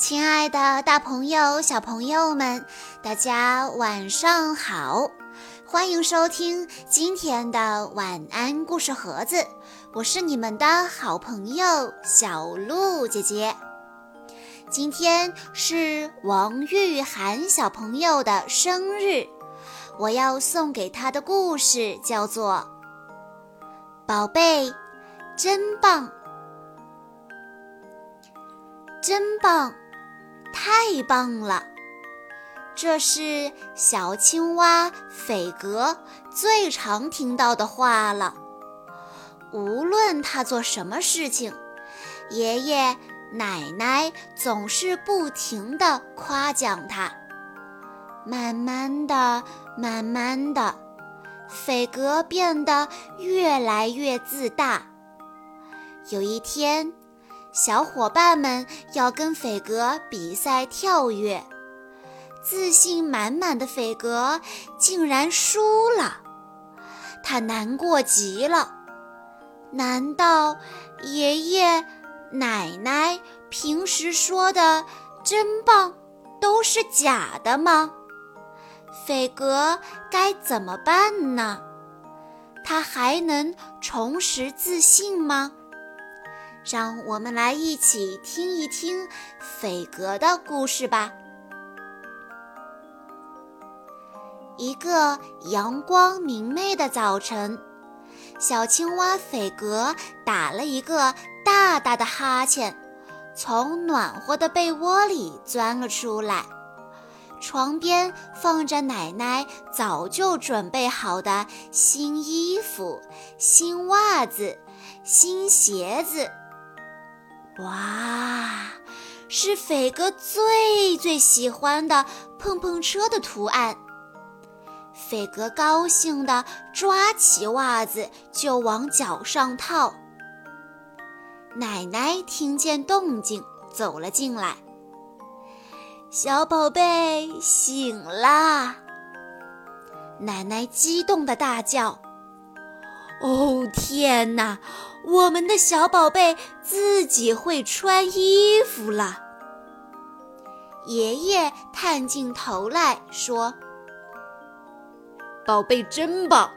亲爱的，大朋友、小朋友们，大家晚上好！欢迎收听今天的晚安故事盒子，我是你们的好朋友小鹿姐姐。今天是王玉涵小朋友的生日，我要送给他的故事叫做《宝贝真棒》，真棒。太棒了！这是小青蛙斐格最常听到的话了。无论他做什么事情，爷爷奶奶总是不停地夸奖他。慢慢的，慢慢的，斐格变得越来越自大。有一天。小伙伴们要跟斐格比赛跳跃，自信满满的斐格竟然输了，他难过极了。难道爷爷奶奶平时说的“真棒”都是假的吗？斐格该怎么办呢？他还能重拾自信吗？让我们来一起听一听斐格的故事吧。一个阳光明媚的早晨，小青蛙斐格打了一个大大的哈欠，从暖和的被窝里钻了出来。床边放着奶奶早就准备好的新衣服、新袜子、新鞋子。哇，是斐哥最最喜欢的碰碰车的图案。斐格高兴地抓起袜子就往脚上套。奶奶听见动静走了进来，小宝贝醒啦！奶奶激动地大叫：“哦，天哪！”我们的小宝贝自己会穿衣服了。爷爷探进头来说：“宝贝真棒，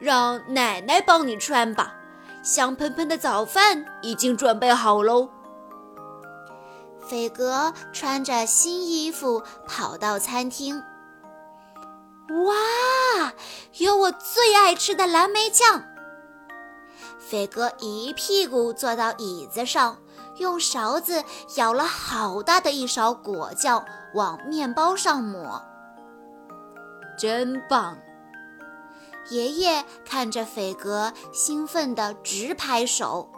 让奶奶帮你穿吧。香喷喷的早饭已经准备好喽。”斐格穿着新衣服跑到餐厅。哇，有我最爱吃的蓝莓酱！斐格一屁股坐到椅子上，用勺子舀了好大的一勺果酱往面包上抹。真棒！爷爷看着斐格，兴奋地直拍手。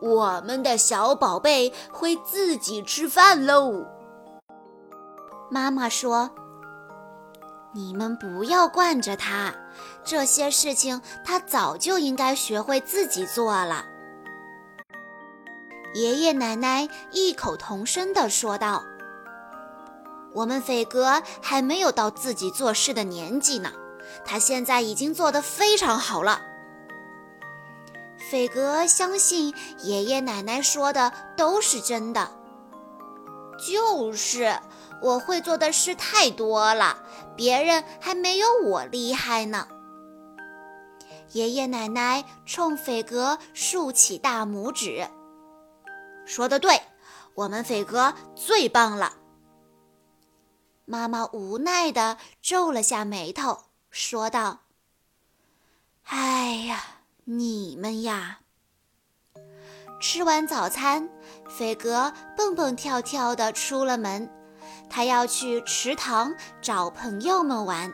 我们的小宝贝会自己吃饭喽。妈妈说。你们不要惯着他，这些事情他早就应该学会自己做了。爷爷奶奶异口同声地说道：“我们斐格还没有到自己做事的年纪呢，他现在已经做得非常好了。”斐格相信爷爷奶奶说的都是真的。就是。我会做的事太多了，别人还没有我厉害呢。爷爷奶奶冲斐格竖起大拇指，说的对，我们斐格最棒了。妈妈无奈地皱了下眉头，说道：“哎呀，你们呀！”吃完早餐，斐格蹦蹦跳跳地出了门。他要去池塘找朋友们玩。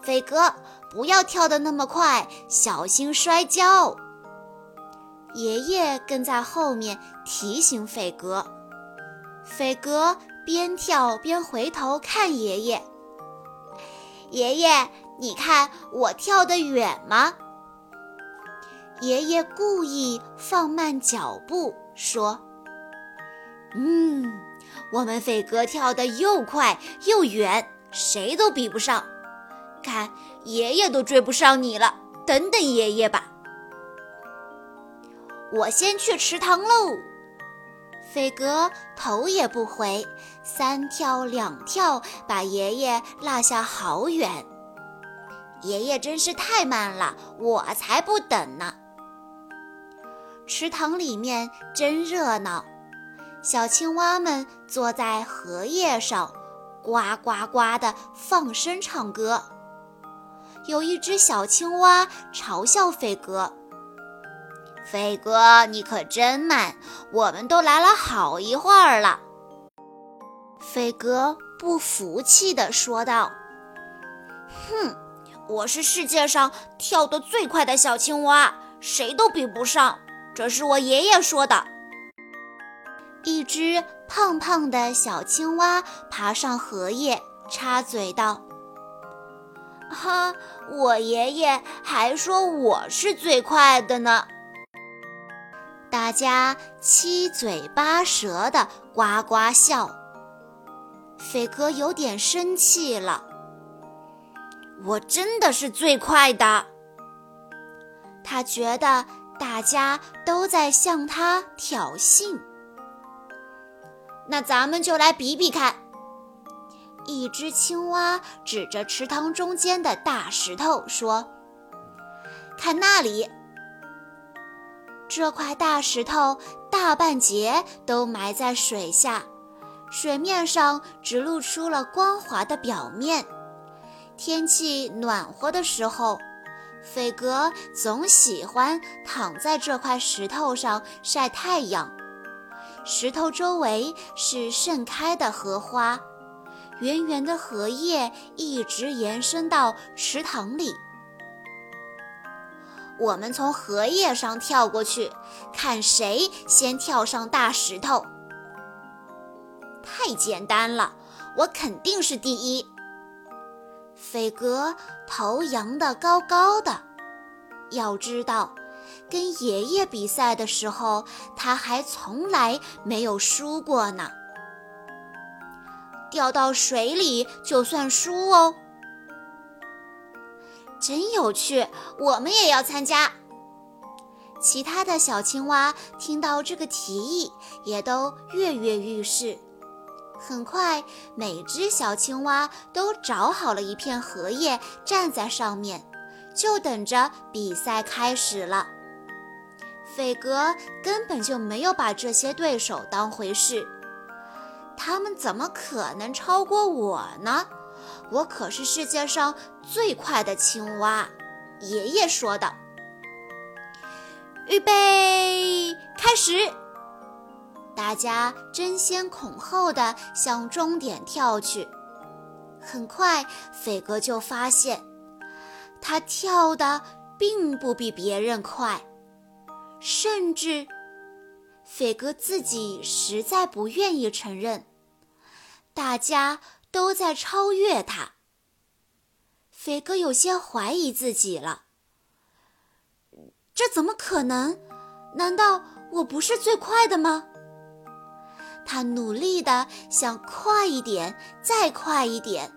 斐格，不要跳得那么快，小心摔跤。爷爷跟在后面提醒斐格。斐格边跳边回头看爷爷。爷爷，你看我跳得远吗？爷爷故意放慢脚步说：“嗯。”我们斐哥跳得又快又远，谁都比不上。看，爷爷都追不上你了。等等爷爷吧。我先去池塘喽。斐哥头也不回，三跳两跳，把爷爷落下好远。爷爷真是太慢了，我才不等呢。池塘里面真热闹，小青蛙们坐在荷叶上，呱呱呱地放声唱歌。有一只小青蛙嘲笑飞哥。飞哥，你可真慢！我们都来了好一会儿了。飞哥不服气地说道：“哼，我是世界上跳得最快的小青蛙，谁都比不上。这是我爷爷说的。”一只胖胖的小青蛙爬上荷叶，插嘴道：“哈，我爷爷还说我是最快的呢。”大家七嘴八舌的呱呱笑，飞哥有点生气了。我真的是最快的。他觉得大家都在向他挑衅。那咱们就来比比看。一只青蛙指着池塘中间的大石头说：“看那里。”这块大石头大半截都埋在水下，水面上只露出了光滑的表面。天气暖和的时候，斐格总喜欢躺在这块石头上晒太阳。石头周围是盛开的荷花，圆圆的荷叶一直延伸到池塘里。我们从荷叶上跳过去，看谁先跳上大石头。太简单了，我肯定是第一。斐格头扬得高高的，要知道，跟爷爷比赛的时候，他还从来没有输过呢。掉到水里就算输哦。真有趣，我们也要参加。其他的小青蛙听到这个提议，也都跃跃欲试。很快，每只小青蛙都找好了一片荷叶，站在上面，就等着比赛开始了。斐格根本就没有把这些对手当回事，他们怎么可能超过我呢？我可是世界上最快的青蛙，爷爷说的。预备，开始！大家争先恐后的向终点跳去。很快，斐格就发现，他跳的并不比别人快，甚至，斐格自己实在不愿意承认，大家。都在超越他，斐格有些怀疑自己了。这怎么可能？难道我不是最快的吗？他努力的想快一点，再快一点，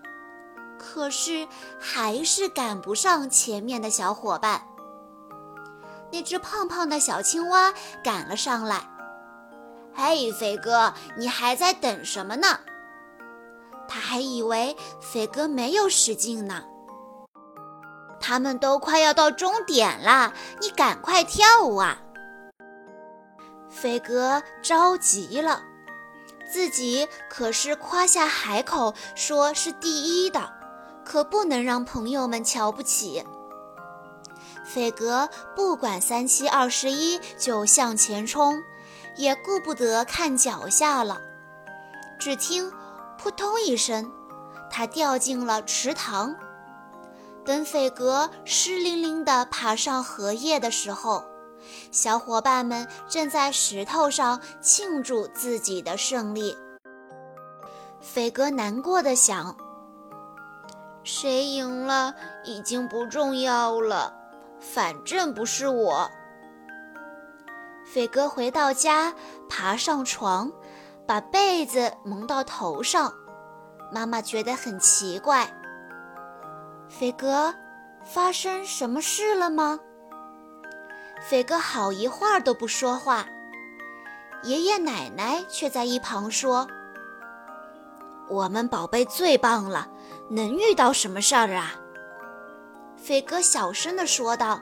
可是还是赶不上前面的小伙伴。那只胖胖的小青蛙赶了上来。嘿，飞哥，你还在等什么呢？他还以为飞哥没有使劲呢。他们都快要到终点了，你赶快跳啊！飞哥着急了，自己可是夸下海口说是第一的，可不能让朋友们瞧不起。斐格不管三七二十一，就向前冲，也顾不得看脚下了。只听。扑通一声，他掉进了池塘。等斐格湿淋淋地爬上荷叶的时候，小伙伴们正在石头上庆祝自己的胜利。斐哥难过的想：谁赢了已经不重要了，反正不是我。斐哥回到家，爬上床。把被子蒙到头上，妈妈觉得很奇怪。斐哥，发生什么事了吗？斐哥好一会儿都不说话，爷爷奶奶却在一旁说：“我们宝贝最棒了，能遇到什么事儿啊？”斐哥小声地说道：“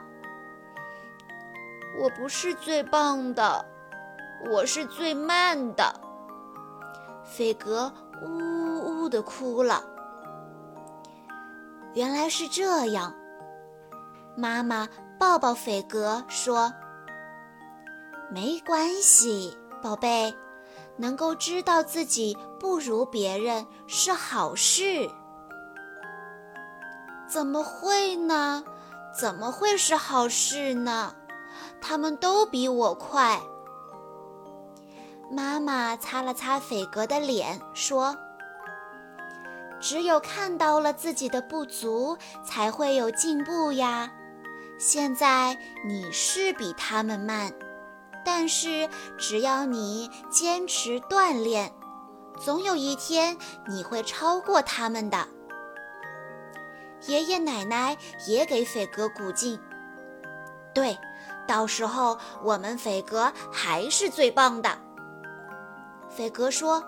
我不是最棒的，我是最慢的。”斐格呜呜地哭了。原来是这样，妈妈。抱抱斐格说：“没关系，宝贝，能够知道自己不如别人是好事。”怎么会呢？怎么会是好事呢？他们都比我快。妈妈擦了擦斐格的脸，说：“只有看到了自己的不足，才会有进步呀。”现在你是比他们慢，但是只要你坚持锻炼，总有一天你会超过他们的。爷爷奶奶也给斐格鼓劲。对，到时候我们斐格还是最棒的。斐格说：“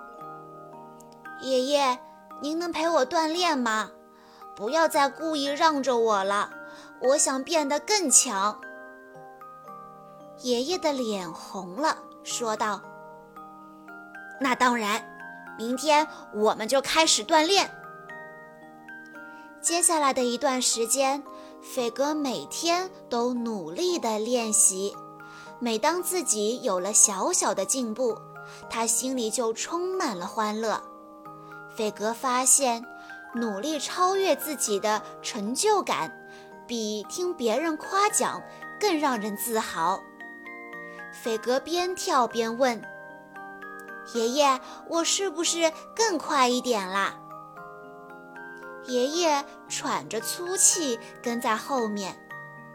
爷爷，您能陪我锻炼吗？不要再故意让着我了。”我想变得更强。爷爷的脸红了，说道：“那当然，明天我们就开始锻炼。”接下来的一段时间，斐格每天都努力地练习。每当自己有了小小的进步，他心里就充满了欢乐。斐格发现，努力超越自己的成就感。比听别人夸奖更让人自豪。斐格边跳边问：“爷爷，我是不是更快一点啦？”爷爷喘着粗气跟在后面。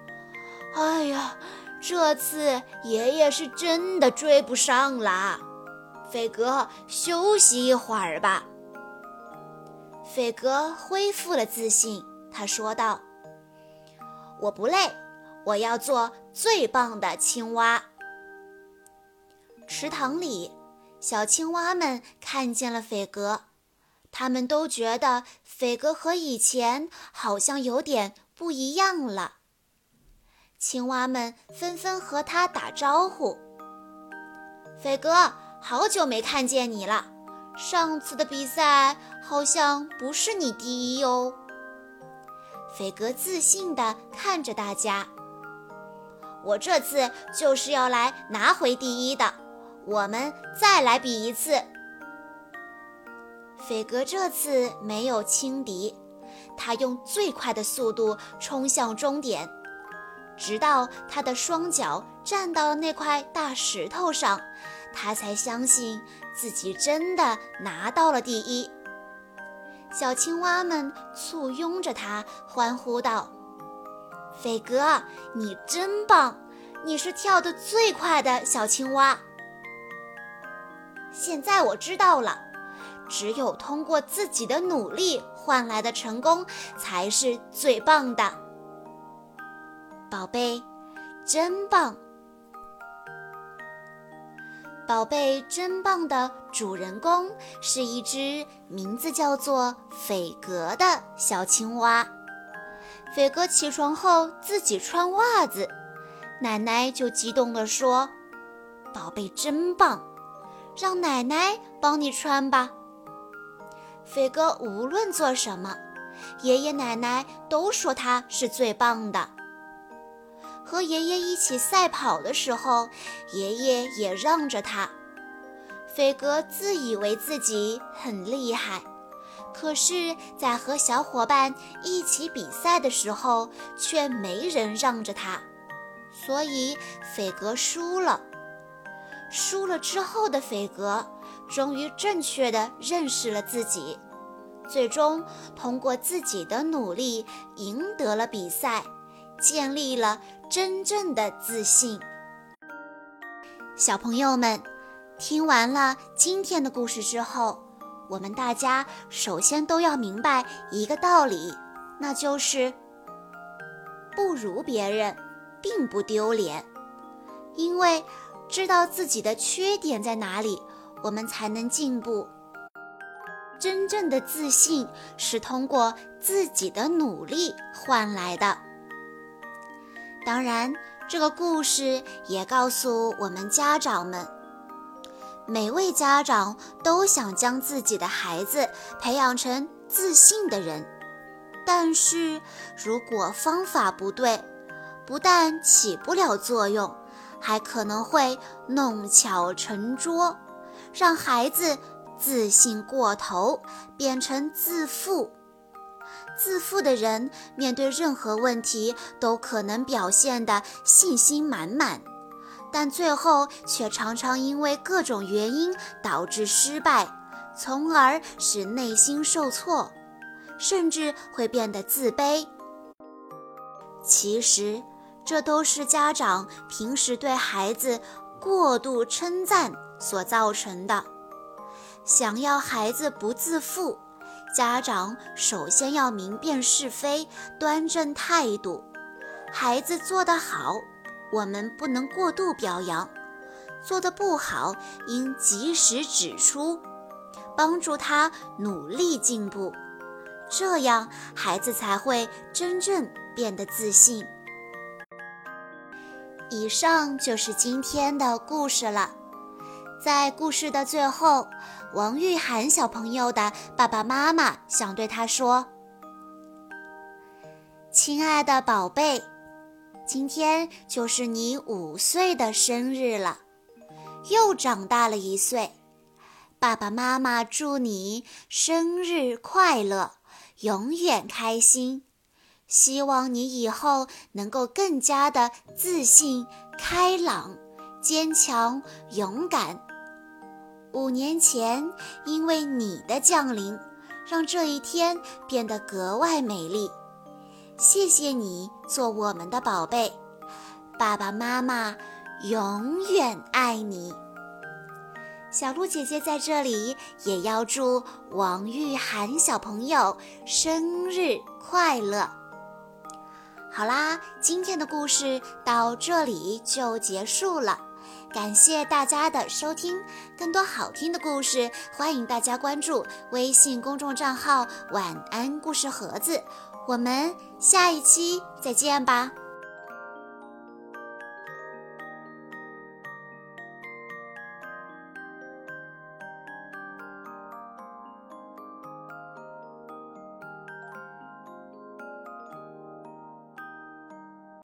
“哎呀，这次爷爷是真的追不上啦！”斐格，休息一会儿吧。斐格恢复了自信，他说道。我不累，我要做最棒的青蛙。池塘里，小青蛙们看见了斐格，他们都觉得斐格和以前好像有点不一样了。青蛙们纷纷和他打招呼：“斐格，好久没看见你了，上次的比赛好像不是你第一哦。”斐格自信地看着大家：“我这次就是要来拿回第一的，我们再来比一次。”斐格这次没有轻敌，他用最快的速度冲向终点，直到他的双脚站到了那块大石头上，他才相信自己真的拿到了第一。小青蛙们簇拥着他，欢呼道：“飞哥，你真棒！你是跳得最快的小青蛙。现在我知道了，只有通过自己的努力换来的成功，才是最棒的。宝贝，真棒！”宝贝真棒的主人公是一只名字叫做斐格的小青蛙。斐格起床后自己穿袜子，奶奶就激动地说：“宝贝真棒，让奶奶帮你穿吧。”斐格无论做什么，爷爷奶奶都说他是最棒的。和爷爷一起赛跑的时候，爷爷也让着他。斐格自以为自己很厉害，可是，在和小伙伴一起比赛的时候，却没人让着他，所以斐格输了。输了之后的斐格，终于正确的认识了自己，最终通过自己的努力赢得了比赛。建立了真正的自信。小朋友们，听完了今天的故事之后，我们大家首先都要明白一个道理，那就是不如别人并不丢脸，因为知道自己的缺点在哪里，我们才能进步。真正的自信是通过自己的努力换来的。当然，这个故事也告诉我们家长们，每位家长都想将自己的孩子培养成自信的人，但是如果方法不对，不但起不了作用，还可能会弄巧成拙，让孩子。自信过头，变成自负。自负的人面对任何问题都可能表现得信心满满，但最后却常常因为各种原因导致失败，从而使内心受挫，甚至会变得自卑。其实，这都是家长平时对孩子过度称赞所造成的。想要孩子不自负，家长首先要明辨是非，端正态度。孩子做得好，我们不能过度表扬；做得不好，应及时指出，帮助他努力进步。这样，孩子才会真正变得自信。以上就是今天的故事了。在故事的最后，王玉涵小朋友的爸爸妈妈想对他说：“亲爱的宝贝，今天就是你五岁的生日了，又长大了一岁。爸爸妈妈祝你生日快乐，永远开心。希望你以后能够更加的自信、开朗、坚强、勇敢。”五年前，因为你的降临，让这一天变得格外美丽。谢谢你做我们的宝贝，爸爸妈妈永远爱你。小鹿姐姐在这里也要祝王玉涵小朋友生日快乐。好啦，今天的故事到这里就结束了。感谢大家的收听，更多好听的故事，欢迎大家关注微信公众账号“晚安故事盒子”。我们下一期再见吧。